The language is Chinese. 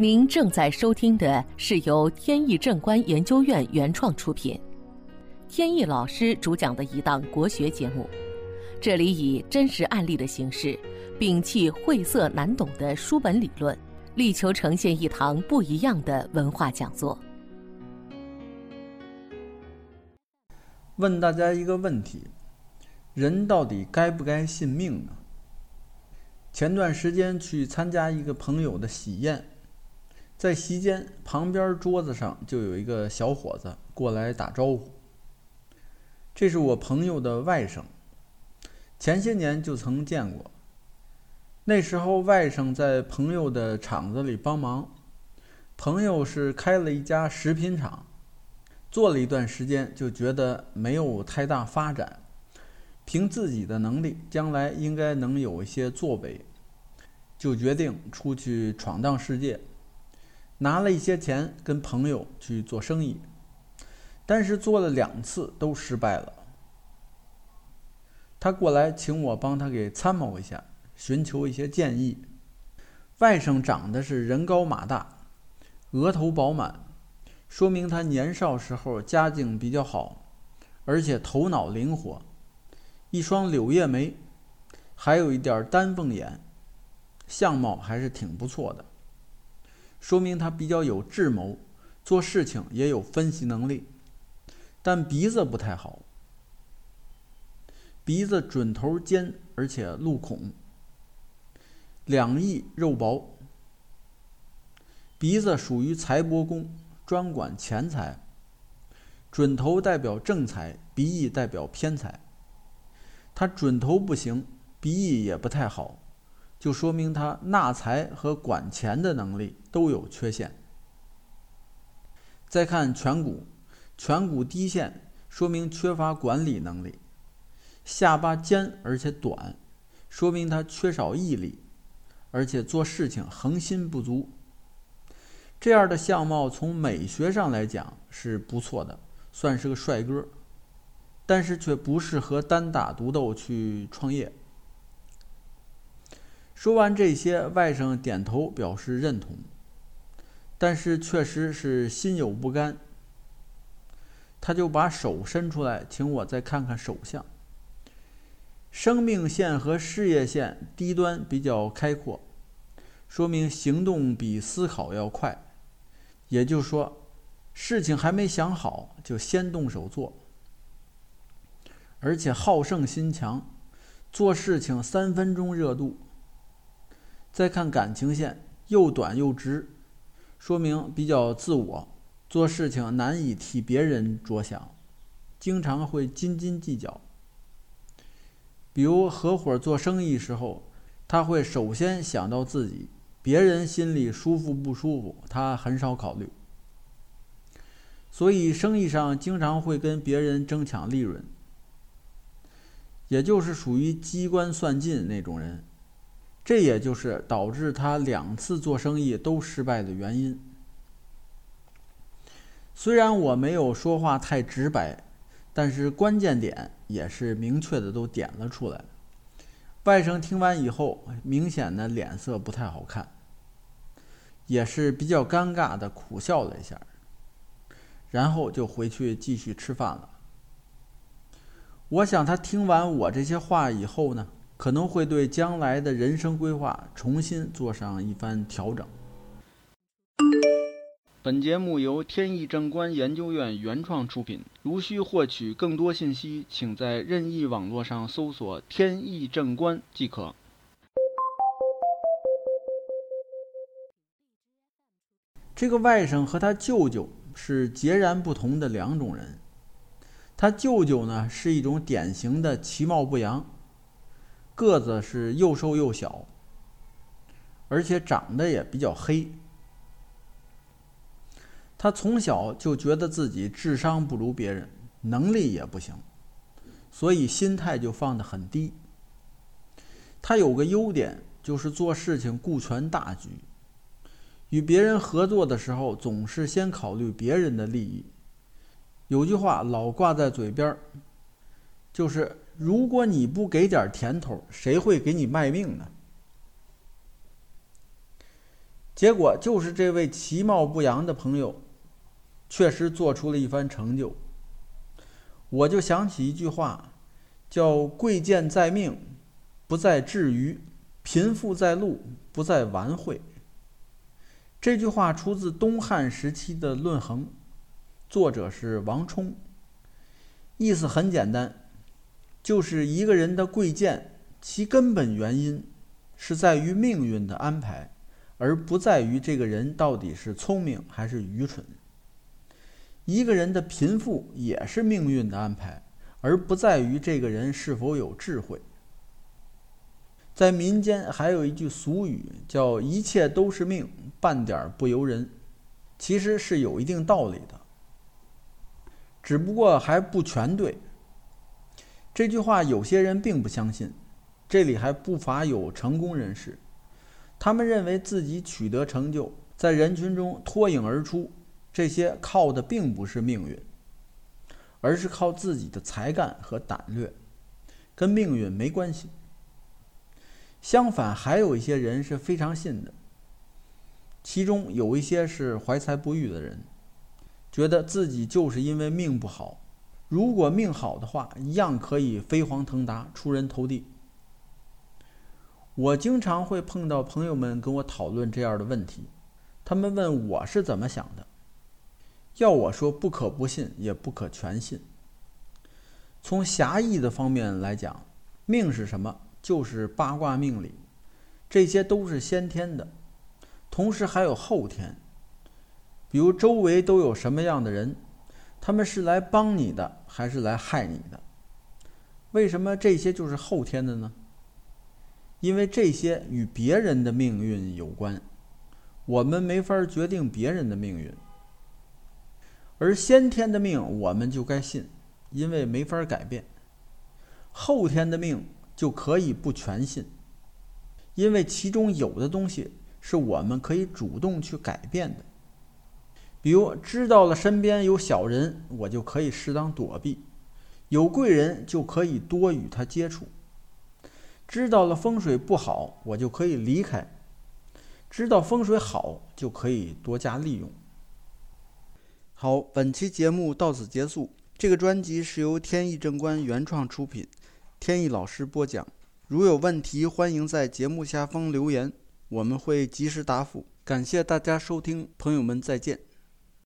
您正在收听的是由天意正观研究院原创出品，天意老师主讲的一档国学节目。这里以真实案例的形式，摒弃晦涩难懂的书本理论，力求呈现一堂不一样的文化讲座。问大家一个问题：人到底该不该信命呢？前段时间去参加一个朋友的喜宴。在席间，旁边桌子上就有一个小伙子过来打招呼。这是我朋友的外甥，前些年就曾见过。那时候外甥在朋友的厂子里帮忙，朋友是开了一家食品厂，做了一段时间就觉得没有太大发展，凭自己的能力，将来应该能有一些作为，就决定出去闯荡世界。拿了一些钱跟朋友去做生意，但是做了两次都失败了。他过来请我帮他给参谋一下，寻求一些建议。外甥长得是人高马大，额头饱满，说明他年少时候家境比较好，而且头脑灵活，一双柳叶眉，还有一点丹凤眼，相貌还是挺不错的。说明他比较有智谋，做事情也有分析能力，但鼻子不太好，鼻子准头尖，而且露孔，两翼肉薄，鼻子属于财帛宫，专管钱财，准头代表正财，鼻翼代表偏财，他准头不行，鼻翼也不太好。就说明他纳财和管钱的能力都有缺陷。再看颧骨，颧骨低陷，说明缺乏管理能力；下巴尖而且短，说明他缺少毅力，而且做事情恒心不足。这样的相貌从美学上来讲是不错的，算是个帅哥，但是却不适合单打独斗去创业。说完这些，外甥点头表示认同，但是确实是心有不甘。他就把手伸出来，请我再看看手相。生命线和事业线低端比较开阔，说明行动比思考要快，也就是说，事情还没想好就先动手做，而且好胜心强，做事情三分钟热度。再看感情线，又短又直，说明比较自我，做事情难以替别人着想，经常会斤斤计较。比如合伙做生意时候，他会首先想到自己，别人心里舒服不舒服，他很少考虑。所以生意上经常会跟别人争抢利润，也就是属于机关算尽那种人。这也就是导致他两次做生意都失败的原因。虽然我没有说话太直白，但是关键点也是明确的都点了出来。外甥听完以后，明显的脸色不太好看，也是比较尴尬的苦笑了一下，然后就回去继续吃饭了。我想他听完我这些话以后呢？可能会对将来的人生规划重新做上一番调整。本节目由天意正观研究院原创出品。如需获取更多信息，请在任意网络上搜索“天意正观”即可。这个外甥和他舅舅是截然不同的两种人。他舅舅呢，是一种典型的其貌不扬。个子是又瘦又小，而且长得也比较黑。他从小就觉得自己智商不如别人，能力也不行，所以心态就放得很低。他有个优点，就是做事情顾全大局，与别人合作的时候总是先考虑别人的利益。有句话老挂在嘴边，就是。如果你不给点甜头，谁会给你卖命呢？结果就是这位其貌不扬的朋友，确实做出了一番成就。我就想起一句话，叫“贵贱在命，不在智愚；贫富在路，不在玩会。”这句话出自东汉时期的《论衡》，作者是王充。意思很简单，就是一个人的贵贱，其根本原因是在于命运的安排，而不在于这个人到底是聪明还是愚蠢。一个人的贫富也是命运的安排，而不在于这个人是否有智慧。在民间还有一句俗语，叫“一切都是命，半点不由人”，其实是有一定道理的。只不过还不全对。这句话有些人并不相信，这里还不乏有成功人士，他们认为自己取得成就，在人群中脱颖而出，这些靠的并不是命运，而是靠自己的才干和胆略，跟命运没关系。相反，还有一些人是非常信的，其中有一些是怀才不遇的人。觉得自己就是因为命不好，如果命好的话，一样可以飞黄腾达、出人头地。我经常会碰到朋友们跟我讨论这样的问题，他们问我是怎么想的，要我说不可不信，也不可全信。从狭义的方面来讲，命是什么？就是八卦命理，这些都是先天的，同时还有后天。比如周围都有什么样的人，他们是来帮你的还是来害你的？为什么这些就是后天的呢？因为这些与别人的命运有关，我们没法决定别人的命运。而先天的命我们就该信，因为没法改变；后天的命就可以不全信，因为其中有的东西是我们可以主动去改变的。比如知道了身边有小人，我就可以适当躲避；有贵人就可以多与他接触。知道了风水不好，我就可以离开；知道风水好，就可以多加利用。好，本期节目到此结束。这个专辑是由天意正观原创出品，天意老师播讲。如有问题，欢迎在节目下方留言，我们会及时答复。感谢大家收听，朋友们再见。